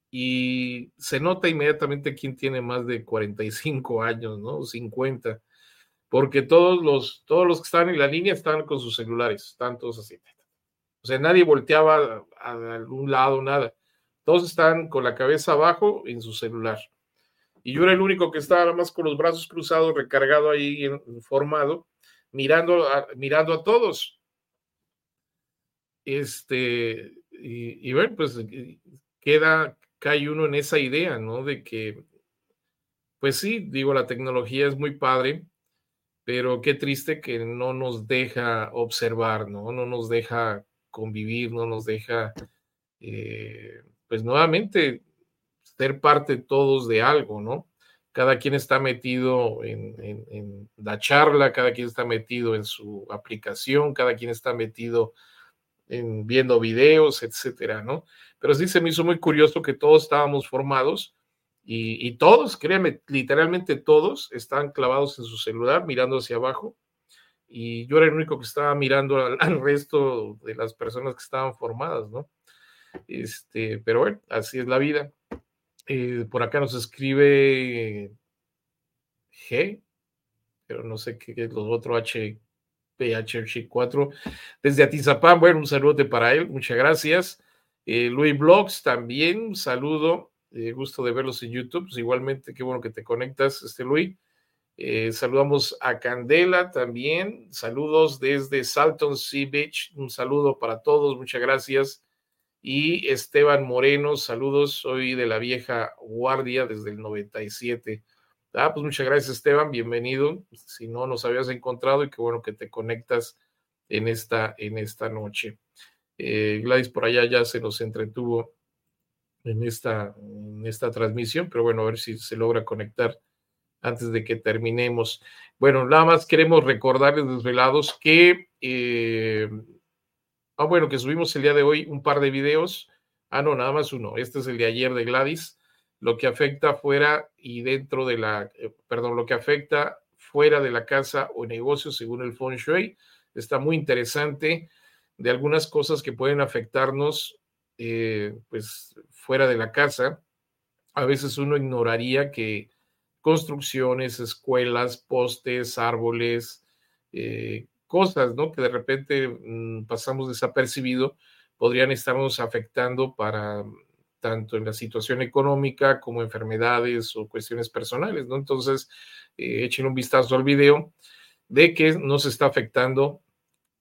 y se nota inmediatamente quién tiene más de 45 años, ¿no? 50, porque todos los, todos los que están en la línea están con sus celulares, están todos así. O sea, nadie volteaba a algún lado, nada. Todos están con la cabeza abajo en su celular. Y yo era el único que estaba nada más con los brazos cruzados, recargado ahí, formado, mirando a, mirando a todos. Este, y, y bueno, pues queda, cae uno en esa idea, ¿no? De que, pues sí, digo, la tecnología es muy padre, pero qué triste que no nos deja observar, ¿no? No nos deja convivir, no nos deja, eh, pues nuevamente, ser parte todos de algo, ¿no? Cada quien está metido en, la charla, cada quien está metido en su aplicación, cada quien está metido en viendo videos, etcétera, ¿no? Pero sí se me hizo muy curioso que todos estábamos formados y, y todos, créanme, literalmente todos están clavados en su celular mirando hacia abajo y yo era el único que estaba mirando <laughs> al, resto de las personas que estaban formadas, ¿no? Este, pero bueno, así es la vida. Eh, por acá nos escribe G, pero no sé qué es los otros H, PH 4 desde Atizapán. Bueno, un saludo para él, muchas gracias. Eh, Luis Blogs también, un saludo, eh, gusto de verlos en YouTube. Pues igualmente, qué bueno que te conectas, este Luis. Eh, saludamos a Candela también. Saludos desde Salton Sea Beach. Un saludo para todos. Muchas gracias. Y Esteban Moreno, saludos. Soy de la vieja guardia desde el 97. Ah, pues muchas gracias, Esteban. Bienvenido. Si no nos habías encontrado y qué bueno que te conectas en esta, en esta noche. Eh, Gladys por allá ya se nos entretuvo en esta, en esta transmisión, pero bueno, a ver si se logra conectar antes de que terminemos. Bueno, nada más queremos recordarles, desvelados, que, eh, ah, bueno, que subimos el día de hoy un par de videos. Ah, no, nada más uno. Este es el de ayer de Gladys. Lo que afecta fuera y dentro de la, eh, perdón, lo que afecta fuera de la casa o negocio según el Feng Shui. Está muy interesante de algunas cosas que pueden afectarnos, eh, pues, fuera de la casa. A veces uno ignoraría que construcciones, escuelas, postes, árboles, eh, cosas, ¿no? Que de repente mmm, pasamos desapercibido, podrían estarnos afectando para tanto en la situación económica como enfermedades o cuestiones personales, ¿no? Entonces, eh, echen un vistazo al video de que nos está afectando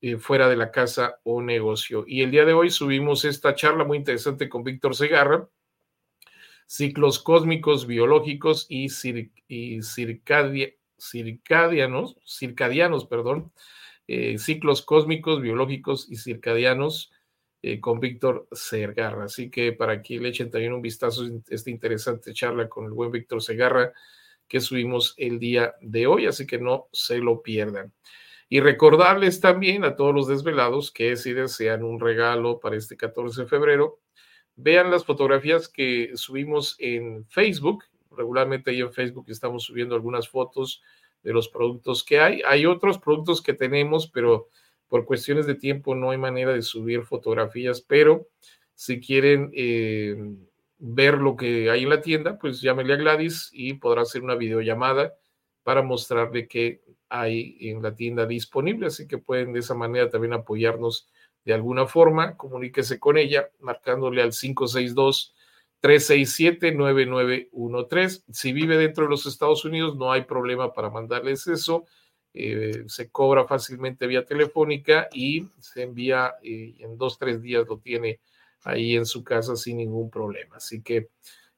eh, fuera de la casa o negocio. Y el día de hoy subimos esta charla muy interesante con Víctor Segarra, ciclos cósmicos, biológicos y, circadianos, circadianos, perdón, ciclos cósmicos, biológicos y circadianos con Víctor Segarra. Así que para que le echen también un vistazo esta interesante charla con el buen Víctor Segarra que subimos el día de hoy, así que no se lo pierdan. Y recordarles también a todos los desvelados que si desean un regalo para este 14 de febrero, vean las fotografías que subimos en Facebook. Regularmente ahí en Facebook estamos subiendo algunas fotos de los productos que hay. Hay otros productos que tenemos, pero por cuestiones de tiempo no hay manera de subir fotografías, pero si quieren eh, ver lo que hay en la tienda, pues llámele a Gladys y podrá hacer una videollamada para mostrarle qué hay en la tienda disponible. Así que pueden de esa manera también apoyarnos de alguna forma. Comuníquese con ella marcándole al 562 367-9913. Si vive dentro de los Estados Unidos, no hay problema para mandarles eso. Eh, se cobra fácilmente vía telefónica y se envía eh, en dos, tres días lo tiene ahí en su casa sin ningún problema. Así que,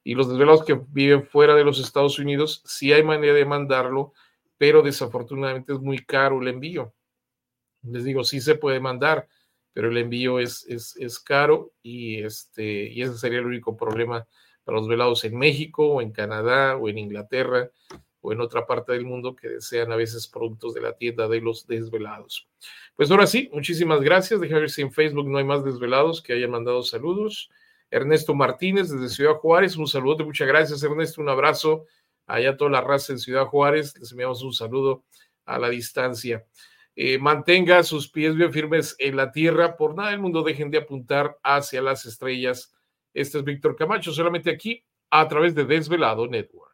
y los desvelados que viven fuera de los Estados Unidos, sí hay manera de mandarlo, pero desafortunadamente es muy caro el envío. Les digo, sí se puede mandar, pero el envío es, es, es caro y, este, y ese sería el único problema para los velados en México o en Canadá o en Inglaterra o en otra parte del mundo que desean a veces productos de la tienda de los desvelados. Pues ahora sí, muchísimas gracias. Déjame ver si en Facebook no hay más desvelados que hayan mandado saludos. Ernesto Martínez desde Ciudad Juárez, un saludo, muchas gracias Ernesto, un abrazo allá a toda la raza en Ciudad Juárez, les enviamos un saludo a la distancia. Eh, mantenga sus pies bien firmes en la tierra, por nada del mundo dejen de apuntar hacia las estrellas. Este es Víctor Camacho, solamente aquí a través de Desvelado Network.